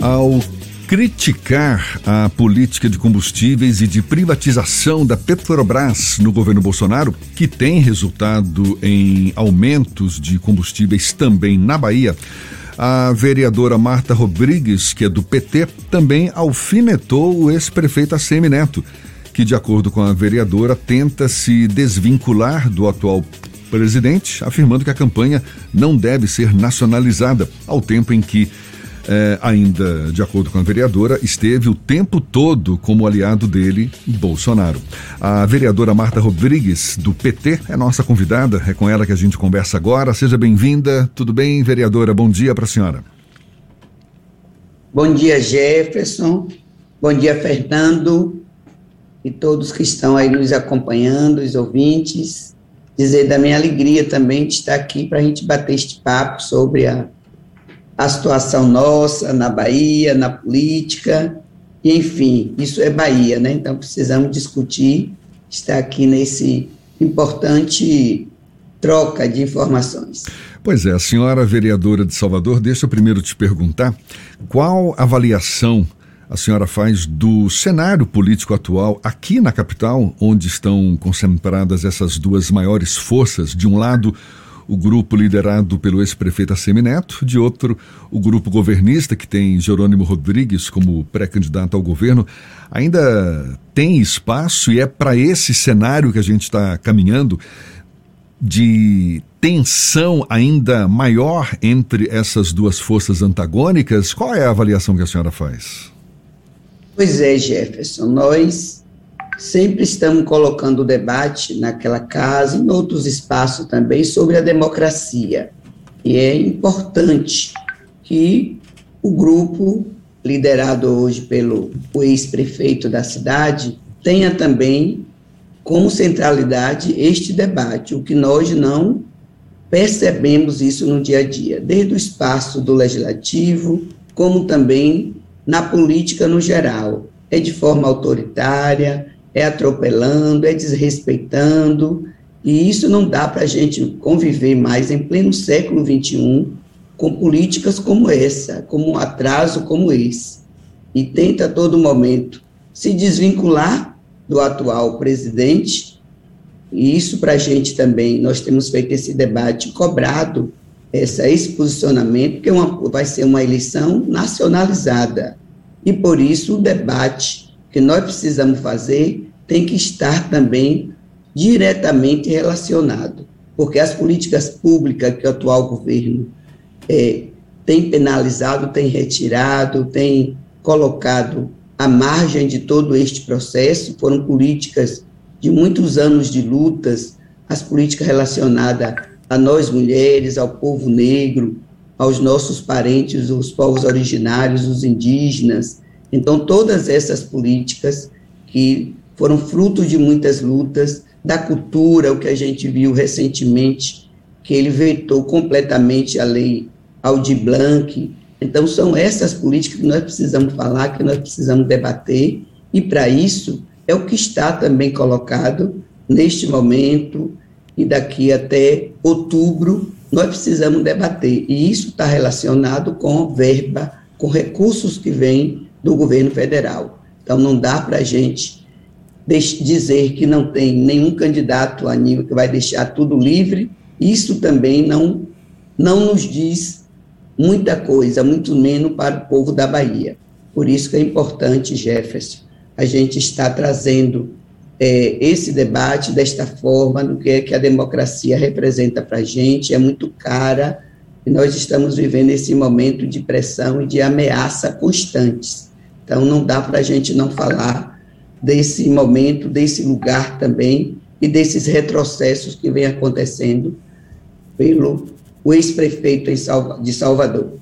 Ao criticar a política de combustíveis e de privatização da Petrobras no governo Bolsonaro, que tem resultado em aumentos de combustíveis também na Bahia, a vereadora Marta Rodrigues, que é do PT, também alfinetou o ex-prefeito ACM Neto, que, de acordo com a vereadora, tenta se desvincular do atual presidente, afirmando que a campanha não deve ser nacionalizada, ao tempo em que é, ainda de acordo com a vereadora, esteve o tempo todo como aliado dele, Bolsonaro. A vereadora Marta Rodrigues, do PT, é nossa convidada, é com ela que a gente conversa agora. Seja bem-vinda. Tudo bem, vereadora? Bom dia para a senhora. Bom dia, Jefferson. Bom dia, Fernando. E todos que estão aí nos acompanhando, os ouvintes. Dizer da minha alegria também de estar aqui para a gente bater este papo sobre a a situação nossa na Bahia, na política, e, enfim, isso é Bahia, né? Então precisamos discutir, estar aqui nesse importante troca de informações. Pois é, a senhora vereadora de Salvador, deixa eu primeiro te perguntar qual avaliação a senhora faz do cenário político atual aqui na capital, onde estão concentradas essas duas maiores forças, de um lado o grupo liderado pelo ex-prefeito Assemineto, de outro, o grupo governista, que tem Jerônimo Rodrigues como pré-candidato ao governo, ainda tem espaço e é para esse cenário que a gente está caminhando de tensão ainda maior entre essas duas forças antagônicas? Qual é a avaliação que a senhora faz? Pois é, Jefferson, nós sempre estamos colocando o debate naquela casa, em outros espaços também, sobre a democracia. E é importante que o grupo, liderado hoje pelo ex-prefeito da cidade, tenha também como centralidade este debate, o que nós não percebemos isso no dia a dia, desde o espaço do legislativo, como também na política no geral. É de forma autoritária, é atropelando, é desrespeitando, e isso não dá para a gente conviver mais em pleno século XXI com políticas como essa, com um atraso como esse. E tenta a todo momento se desvincular do atual presidente, e isso para a gente também, nós temos feito esse debate, cobrado essa, esse posicionamento, porque é uma, vai ser uma eleição nacionalizada. E por isso o debate que nós precisamos fazer tem que estar também diretamente relacionado, porque as políticas públicas que o atual governo é, tem penalizado, tem retirado, tem colocado à margem de todo este processo, foram políticas de muitos anos de lutas, as políticas relacionadas a nós mulheres, ao povo negro, aos nossos parentes, os povos originários, os indígenas, então, todas essas políticas que foram fruto de muitas lutas, da cultura, o que a gente viu recentemente, que ele vetou completamente a lei Aldir Blanc. Então, são essas políticas que nós precisamos falar, que nós precisamos debater, e para isso é o que está também colocado neste momento e daqui até outubro, nós precisamos debater. E isso está relacionado com verba, com recursos que vêm do governo federal. Então, não dá para a gente dizer que não tem nenhum candidato a nível que vai deixar tudo livre. Isso também não, não nos diz muita coisa, muito menos para o povo da Bahia. Por isso que é importante, Jefferson, a gente está trazendo é, esse debate desta forma, no que é que a democracia representa para a gente, é muito cara, e nós estamos vivendo esse momento de pressão e de ameaça constantes. Então, não dá para a gente não falar desse momento, desse lugar também e desses retrocessos que vem acontecendo pelo ex-prefeito de Salvador.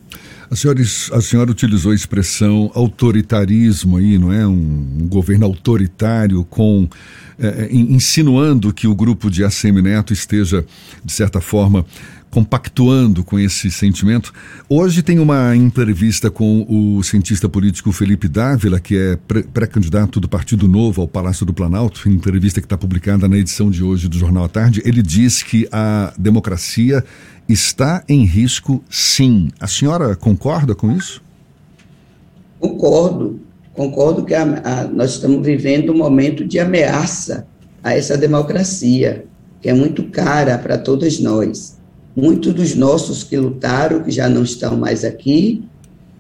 A senhora, a senhora utilizou a expressão autoritarismo aí, não é? Um, um governo autoritário com é, insinuando que o grupo de ACM Neto esteja, de certa forma, compactuando com esse sentimento. Hoje tem uma entrevista com o cientista político Felipe Dávila, que é pré-candidato do Partido Novo ao Palácio do Planalto, entrevista que está publicada na edição de hoje do Jornal à Tarde. Ele diz que a democracia está em risco, sim. A senhora concorda com isso? Concordo, concordo que a, a, nós estamos vivendo um momento de ameaça a essa democracia, que é muito cara para todos nós. Muitos dos nossos que lutaram, que já não estão mais aqui,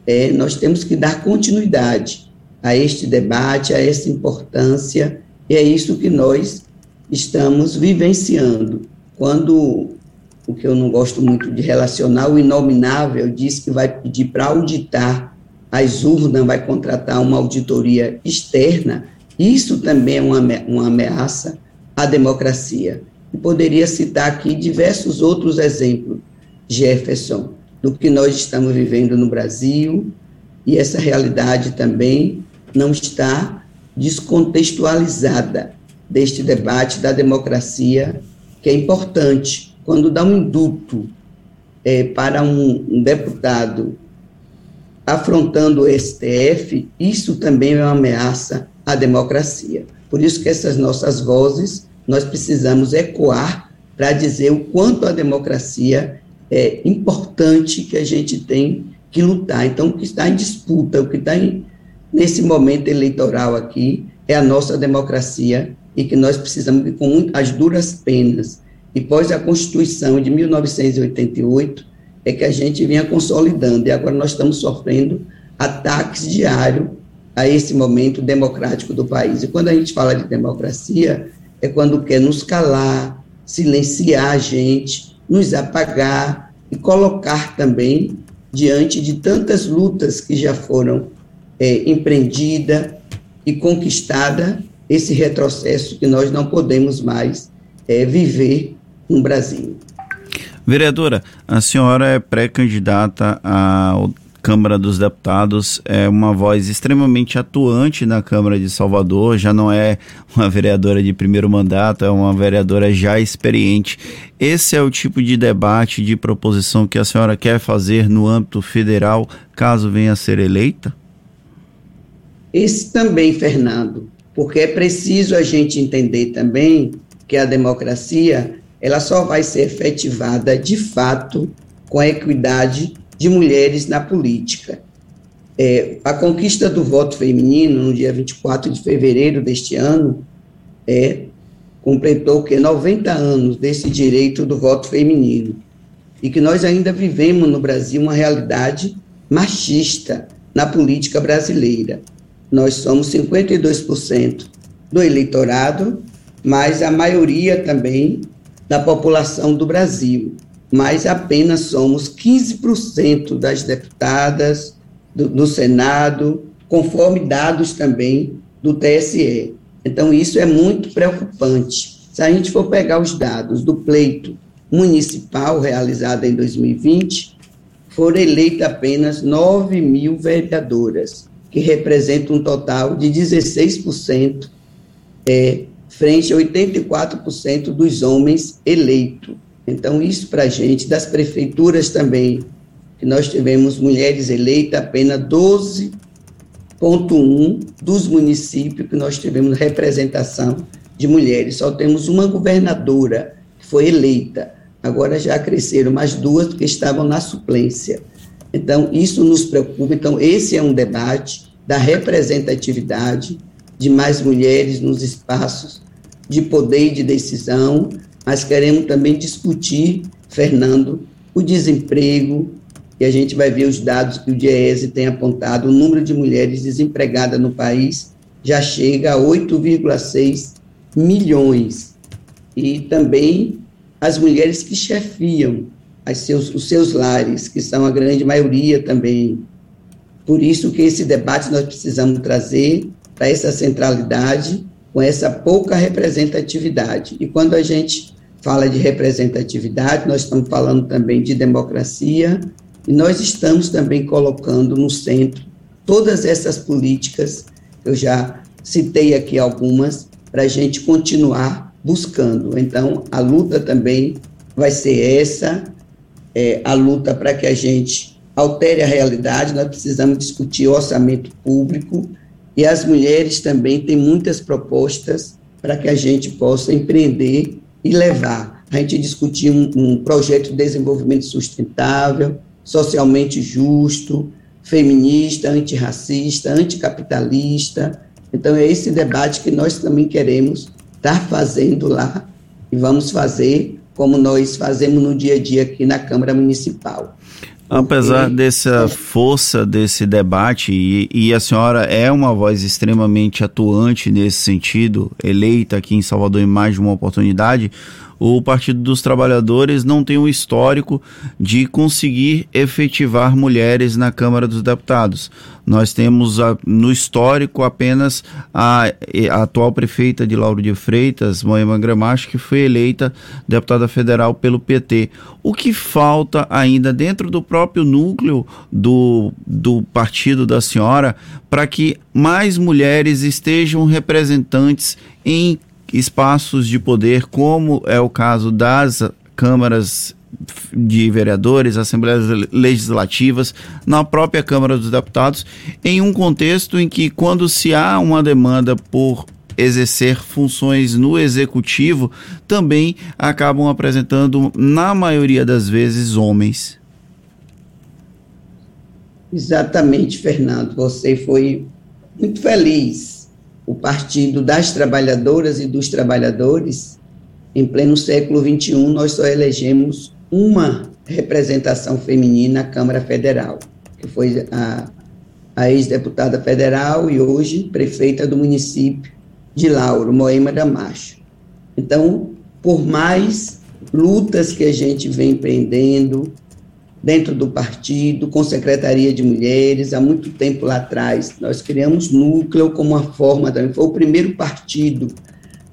é, nós temos que dar continuidade a este debate, a essa importância, e é isso que nós estamos vivenciando. Quando o que eu não gosto muito de relacionar, o inominável diz que vai pedir para auditar as urnas, vai contratar uma auditoria externa, isso também é uma, uma ameaça à democracia. Poderia citar aqui diversos outros exemplos, Jefferson, do que nós estamos vivendo no Brasil, e essa realidade também não está descontextualizada deste debate da democracia, que é importante. Quando dá um induto é, para um, um deputado afrontando o STF, isso também é uma ameaça à democracia. Por isso que essas nossas vozes nós precisamos ecoar para dizer o quanto a democracia é importante que a gente tem que lutar. Então, o que está em disputa, o que está em, nesse momento eleitoral aqui, é a nossa democracia e que nós precisamos, com as duras penas, e pós a Constituição de 1988, é que a gente vinha consolidando, e agora nós estamos sofrendo ataques diários a esse momento democrático do país. E quando a gente fala de democracia, é quando quer nos calar, silenciar a gente, nos apagar e colocar também diante de tantas lutas que já foram é, empreendidas e conquistada esse retrocesso que nós não podemos mais é, viver no Brasil. Vereadora, a senhora é pré-candidata ao Câmara dos Deputados é uma voz extremamente atuante na Câmara de Salvador, já não é uma vereadora de primeiro mandato, é uma vereadora já experiente. Esse é o tipo de debate, de proposição que a senhora quer fazer no âmbito federal, caso venha a ser eleita? Esse também, Fernando, porque é preciso a gente entender também que a democracia ela só vai ser efetivada de fato com equidade de mulheres na política. É, a conquista do voto feminino, no dia 24 de fevereiro deste ano, é, completou que 90 anos desse direito do voto feminino. E que nós ainda vivemos no Brasil uma realidade machista na política brasileira. Nós somos 52% do eleitorado, mas a maioria também da população do Brasil mas apenas somos 15% das deputadas do, do Senado, conforme dados também do TSE. Então, isso é muito preocupante. Se a gente for pegar os dados do pleito municipal realizado em 2020, foram eleitas apenas 9 mil vereadoras, que representam um total de 16%, é, frente a 84% dos homens eleitos. Então, isso para a gente, das prefeituras também, que nós tivemos mulheres eleitas, apenas 12,1 dos municípios que nós tivemos representação de mulheres. Só temos uma governadora que foi eleita. Agora já cresceram mais duas que estavam na suplência. Então, isso nos preocupa. Então, esse é um debate da representatividade de mais mulheres nos espaços de poder e de decisão, mas queremos também discutir, Fernando, o desemprego, e a gente vai ver os dados que o DIEESE tem apontado, o número de mulheres desempregadas no país já chega a 8,6 milhões. E também as mulheres que chefiam seus, os seus lares, que são a grande maioria também. Por isso que esse debate nós precisamos trazer para essa centralidade, com essa pouca representatividade. E quando a gente fala de representatividade, nós estamos falando também de democracia, e nós estamos também colocando no centro todas essas políticas, eu já citei aqui algumas, para a gente continuar buscando. Então, a luta também vai ser essa, é, a luta para que a gente altere a realidade, nós precisamos discutir orçamento público, e as mulheres também têm muitas propostas para que a gente possa empreender e levar. A gente discutir um, um projeto de desenvolvimento sustentável, socialmente justo, feminista, antirracista, anticapitalista. Então, é esse debate que nós também queremos estar fazendo lá e vamos fazer como nós fazemos no dia a dia aqui na Câmara Municipal. Apesar dessa força desse debate, e, e, a senhora é uma voz extremamente atuante nesse sentido, eleita aqui em Salvador em mais de uma oportunidade, o Partido dos Trabalhadores não tem um histórico de conseguir efetivar mulheres na Câmara dos Deputados. Nós temos a, no histórico apenas a, a, atual prefeita de Lauro de Freitas, Moema Gramacho, que foi eleita deputada federal pelo PT. O que falta ainda dentro do próprio núcleo do, do partido da senhora para que mais mulheres estejam representantes em espaços de poder, como é o caso das câmaras de vereadores, assembleias legislativas, na própria Câmara dos Deputados, em um contexto em que, quando se há uma demanda por exercer funções no executivo, também acabam apresentando, na maioria das vezes, homens. Exatamente, Fernando. Você foi muito feliz o Partido das Trabalhadoras e dos Trabalhadores, em pleno século XXI, nós só elegemos uma representação feminina na Câmara Federal, que foi a, a ex-deputada federal e hoje prefeita do município de Lauro, Moema Macho. Então, por mais lutas que a gente vem empreendendo, dentro do partido, com secretaria de mulheres, há muito tempo lá atrás. Nós criamos núcleo como uma forma também, foi o primeiro partido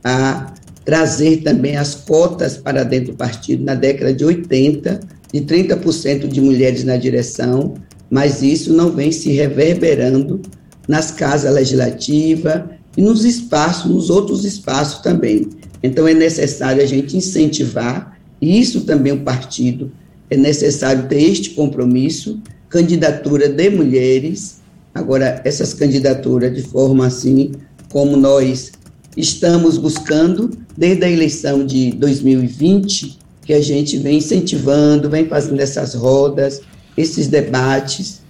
a trazer também as cotas para dentro do partido na década de 80, de 30% de mulheres na direção, mas isso não vem se reverberando nas casas legislativas e nos espaços, nos outros espaços também. Então é necessário a gente incentivar, e isso também o partido é necessário ter este compromisso, candidatura de mulheres. Agora, essas candidaturas, de forma assim, como nós estamos buscando, desde a eleição de 2020, que a gente vem incentivando, vem fazendo essas rodas, esses debates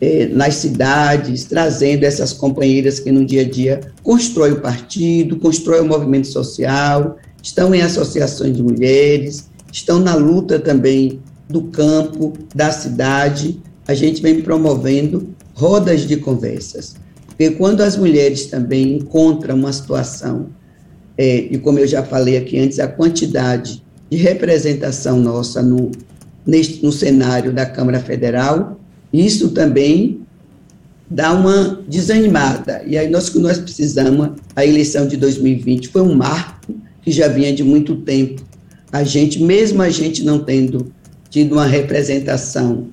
eh, nas cidades, trazendo essas companheiras que no dia a dia constroem o partido, constroem o movimento social, estão em associações de mulheres, estão na luta também do campo, da cidade. A gente vem promovendo rodas de conversas. Porque quando as mulheres também encontram uma situação, é, e como eu já falei aqui antes, a quantidade de representação nossa no, neste, no cenário da Câmara Federal, isso também dá uma desanimada. E aí nós que nós precisamos, a eleição de 2020 foi um marco que já vinha de muito tempo a gente, mesmo a gente não tendo tido uma representação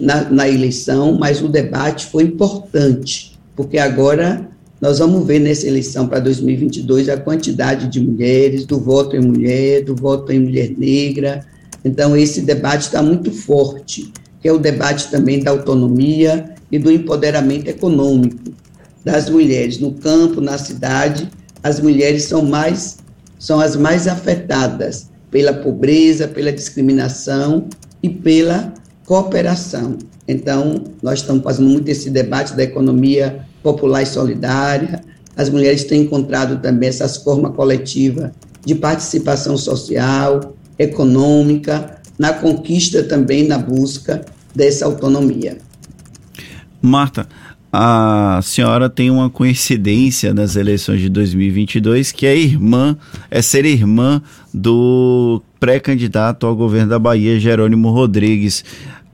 na, na eleição, mas o debate foi importante, porque agora nós vamos ver nessa eleição para 2022 a quantidade de mulheres, do voto em mulher, do voto em mulher negra. Então, esse debate está muito forte, que é o debate também da autonomia e do empoderamento econômico das mulheres no campo, na cidade. As mulheres são mais são as mais afetadas pela pobreza, pela discriminação e pela cooperação. Então, nós estamos fazendo muito esse debate da economia popular e solidária. As mulheres têm encontrado também essas formas coletivas de participação social, econômica, na conquista também, na busca dessa autonomia. Marta, a senhora tem uma coincidência nas eleições de 2022 que é irmã, é ser irmã do pré-candidato ao governo da Bahia, Jerônimo Rodrigues.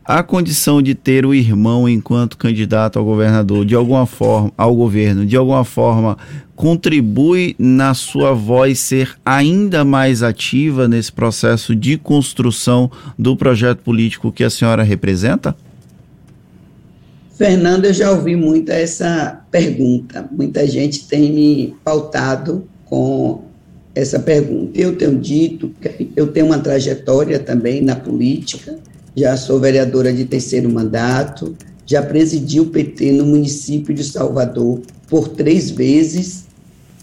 A condição de ter o irmão enquanto candidato ao governador, de alguma forma, ao governo, de alguma forma, contribui na sua voz ser ainda mais ativa nesse processo de construção do projeto político que a senhora representa? Fernando, eu já ouvi muito essa pergunta. Muita gente tem me pautado com essa pergunta. Eu tenho dito que eu tenho uma trajetória também na política, já sou vereadora de terceiro mandato, já presidi o PT no município de Salvador por três vezes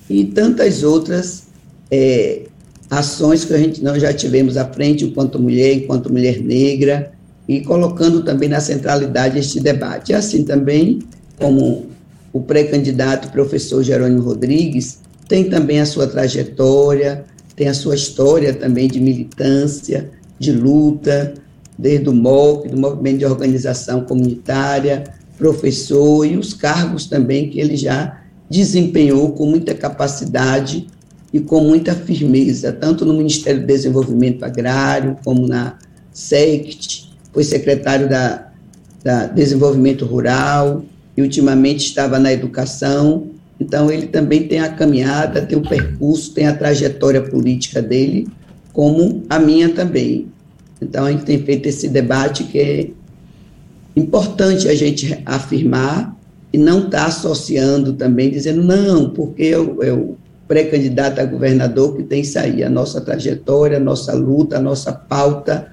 e tantas outras é, ações que a gente nós já tivemos à frente enquanto mulher, enquanto mulher negra, e colocando também na centralidade este debate. Assim também como o pré-candidato professor Jerônimo Rodrigues tem também a sua trajetória, tem a sua história também de militância, de luta, desde o MOC, do Movimento de Organização Comunitária, professor e os cargos também que ele já desempenhou com muita capacidade e com muita firmeza, tanto no Ministério do Desenvolvimento Agrário, como na SECT, foi secretário da, da Desenvolvimento Rural e ultimamente estava na Educação. Então, ele também tem a caminhada, tem o percurso, tem a trajetória política dele, como a minha também. Então, a gente tem feito esse debate que é importante a gente afirmar e não estar tá associando também, dizendo, não, porque eu, eu pré-candidato a governador que tem aí, a nossa trajetória, a nossa luta, a nossa pauta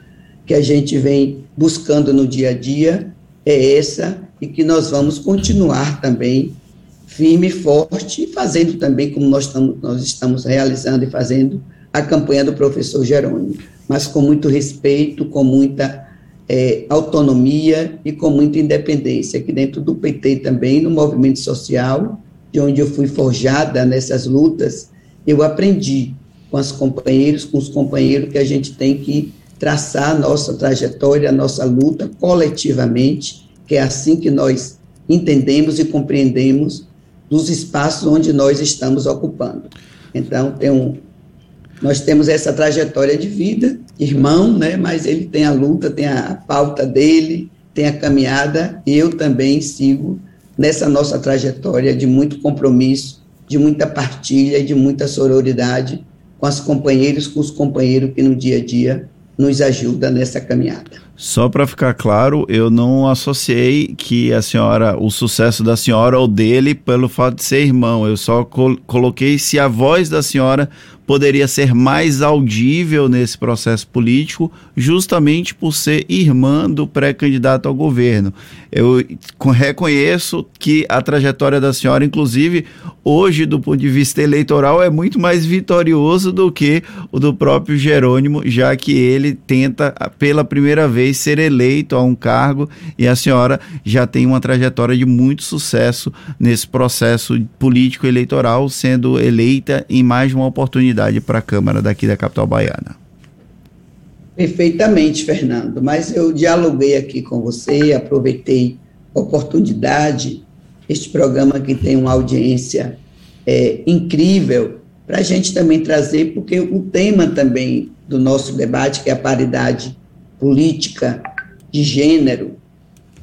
que a gente vem buscando no dia a dia é essa e que nós vamos continuar também firme e forte, fazendo também como nós estamos, nós estamos realizando e fazendo a campanha do professor Jerônimo, mas com muito respeito, com muita é, autonomia e com muita independência, aqui dentro do PT também, no movimento social, de onde eu fui forjada nessas lutas, eu aprendi com os companheiros, com os companheiros que a gente tem que traçar a nossa trajetória, a nossa luta coletivamente, que é assim que nós entendemos e compreendemos dos espaços onde nós estamos ocupando. Então, tem um, nós temos essa trajetória de vida, irmão, né, mas ele tem a luta, tem a pauta dele, tem a caminhada, e eu também sigo nessa nossa trajetória de muito compromisso, de muita partilha e de muita sororidade com as companheiras, com os companheiros que no dia a dia nos ajuda nessa caminhada. Só para ficar claro, eu não associei que a senhora, o sucesso da senhora ou dele pelo fato de ser irmão. Eu só col coloquei se a voz da senhora poderia ser mais audível nesse processo político, justamente por ser irmã do pré-candidato ao governo. Eu reconheço que a trajetória da senhora, inclusive, hoje, do ponto de vista eleitoral, é muito mais vitorioso do que o do próprio Jerônimo, já que ele tenta, pela primeira vez, ser eleito a um cargo e a senhora já tem uma trajetória de muito sucesso nesse processo político eleitoral, sendo eleita em mais uma oportunidade para a Câmara daqui da capital baiana. Perfeitamente, Fernando. Mas eu dialoguei aqui com você, aproveitei a oportunidade, este programa que tem uma audiência é, incrível, para a gente também trazer, porque o tema também do nosso debate, que é a paridade política de gênero,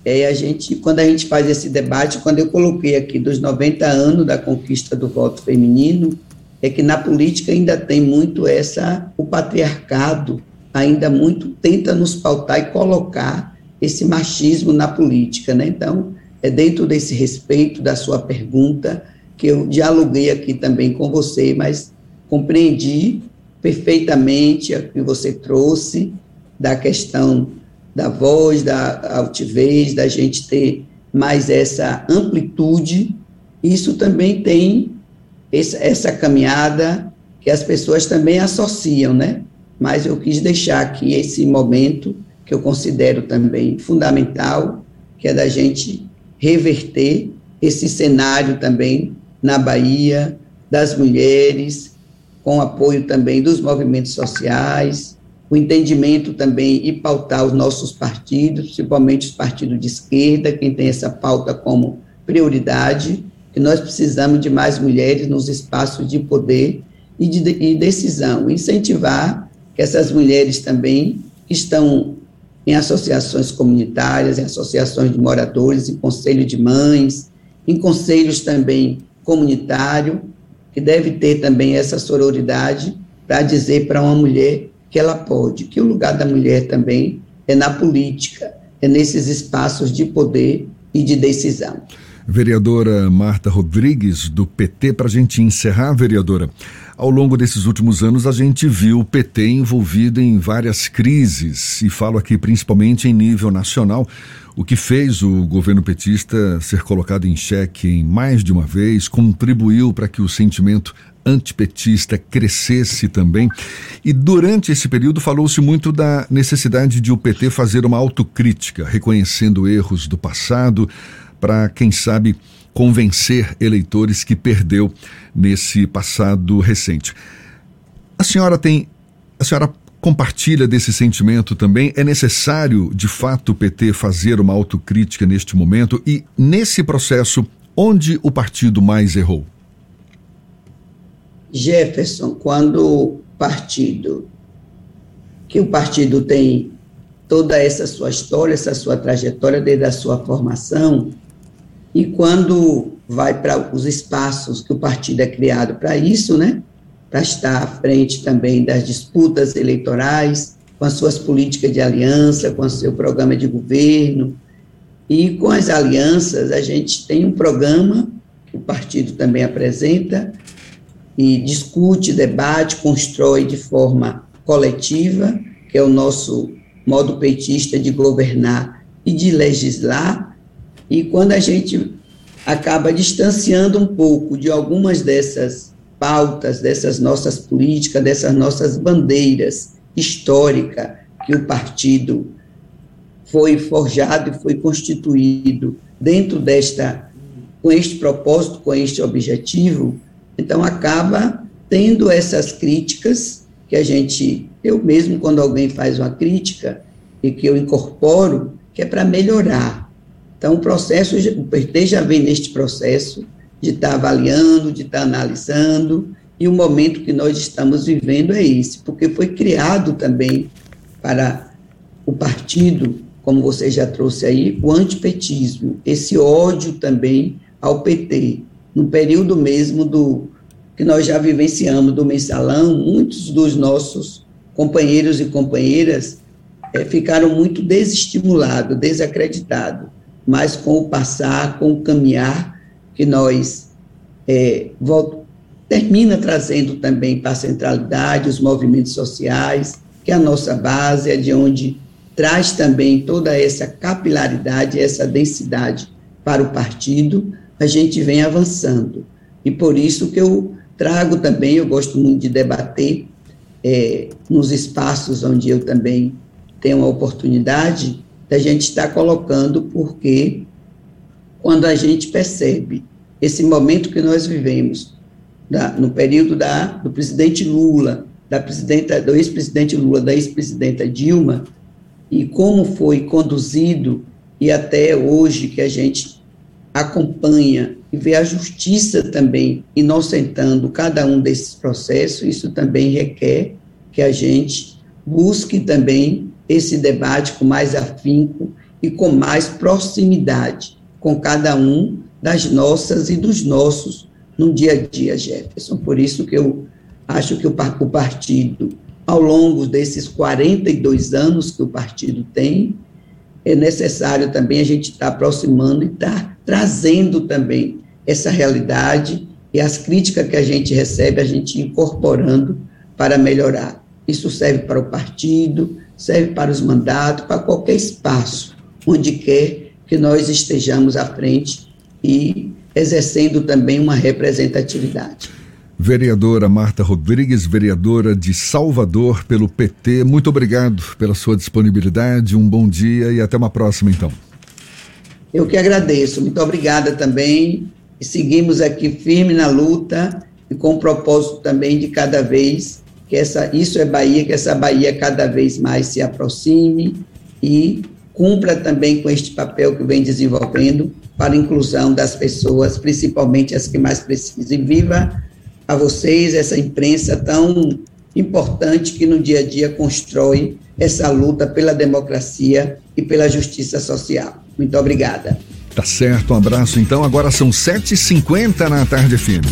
é a gente, quando a gente faz esse debate, quando eu coloquei aqui dos 90 anos da conquista do voto feminino, é que na política ainda tem muito essa o patriarcado ainda muito tenta nos pautar e colocar esse machismo na política, né? Então, é dentro desse respeito da sua pergunta que eu dialoguei aqui também com você, mas compreendi perfeitamente o que você trouxe da questão da voz, da altivez, da gente ter mais essa amplitude. Isso também tem essa, caminhada que as pessoas também associam, né? Mas eu quis deixar aqui esse momento que eu considero também fundamental, que é da gente reverter esse cenário também na Bahia, das mulheres, com apoio também dos movimentos sociais, o entendimento também e pautar os nossos partidos, principalmente os partidos de esquerda, quem tem essa pauta como prioridade, que nós precisamos de mais mulheres nos espaços de poder e de, de decisão, incentivar que essas mulheres também estão em associações comunitárias, em associações de moradores, em conselho de mães, em conselhos também comunitário, que deve ter também essa sororidade para dizer para uma mulher que ela pode, que o lugar da mulher também é na política, é nesses espaços de poder e de decisão. Vereadora Marta Rodrigues, do PT, para a gente encerrar, vereadora. Ao longo desses últimos anos, a gente viu o PT envolvido em várias crises, e falo aqui principalmente em nível nacional, o que fez o governo petista ser colocado em xeque em mais de uma vez, contribuiu para que o sentimento antipetista crescesse também. E durante esse período falou-se muito da necessidade de o PT fazer uma autocrítica, reconhecendo erros do passado, para, quem sabe, convencer eleitores que perdeu nesse passado recente. A senhora tem. A senhora compartilha desse sentimento também? É necessário, de fato, o PT fazer uma autocrítica neste momento e, nesse processo, onde o partido mais errou? Jefferson, quando o partido, que o partido tem toda essa sua história, essa sua trajetória desde a sua formação, e quando vai para os espaços que o partido é criado para isso, né? Para estar à frente também das disputas eleitorais, com as suas políticas de aliança, com o seu programa de governo. E com as alianças, a gente tem um programa que o partido também apresenta, e discute, debate, constrói de forma coletiva, que é o nosso modo petista de governar e de legislar. E quando a gente acaba distanciando um pouco de algumas dessas pautas, dessas nossas políticas, dessas nossas bandeiras históricas que o partido foi forjado e foi constituído dentro desta com este propósito, com este objetivo, então, acaba tendo essas críticas que a gente, eu mesmo, quando alguém faz uma crítica e que eu incorporo, que é para melhorar. Então, o processo, o PT já vem neste processo de estar tá avaliando, de estar tá analisando, e o momento que nós estamos vivendo é esse, porque foi criado também para o partido, como você já trouxe aí, o antipetismo, esse ódio também ao PT no período mesmo do que nós já vivenciamos do mensalão, muitos dos nossos companheiros e companheiras é, ficaram muito desestimulados, desacreditados, mas com o passar, com o caminhar que nós é, volta, termina trazendo também para a centralidade os movimentos sociais, que é a nossa base, é de onde traz também toda essa capilaridade, essa densidade para o partido, a gente vem avançando. E por isso que eu trago também, eu gosto muito de debater é, nos espaços onde eu também tenho a oportunidade da gente estar colocando, porque quando a gente percebe esse momento que nós vivemos, da, no período da, do presidente Lula, da presidenta, do ex-presidente Lula, da ex-presidenta Dilma, e como foi conduzido, e até hoje que a gente acompanha e vê a justiça também inocentando cada um desses processos, isso também requer que a gente busque também esse debate com mais afinco e com mais proximidade com cada um das nossas e dos nossos no dia a dia, Jefferson. Por isso que eu acho que o, partido, ao longo desses 42 anos que o partido tem, é necessário também a gente estar tá aproximando e estar tá trazendo também essa realidade e as críticas que a gente recebe, a gente incorporando para melhorar. Isso serve para o partido, serve para os mandatos, para qualquer espaço onde quer que nós estejamos à frente e exercendo também uma representatividade. Vereadora Marta Rodrigues, vereadora de Salvador pelo PT, muito obrigado pela sua disponibilidade, um bom dia e até uma próxima então. Eu que agradeço, muito obrigada também e seguimos aqui firme na luta e com o propósito também de cada vez que essa, isso é Bahia, que essa Bahia cada vez mais se aproxime e cumpra também com este papel que vem desenvolvendo para a inclusão das pessoas, principalmente as que mais precisam. E viva a vocês, essa imprensa tão importante que no dia a dia constrói essa luta pela democracia e pela justiça social. Muito obrigada. Tá certo, um abraço então. Agora são 7h50 na tarde firme.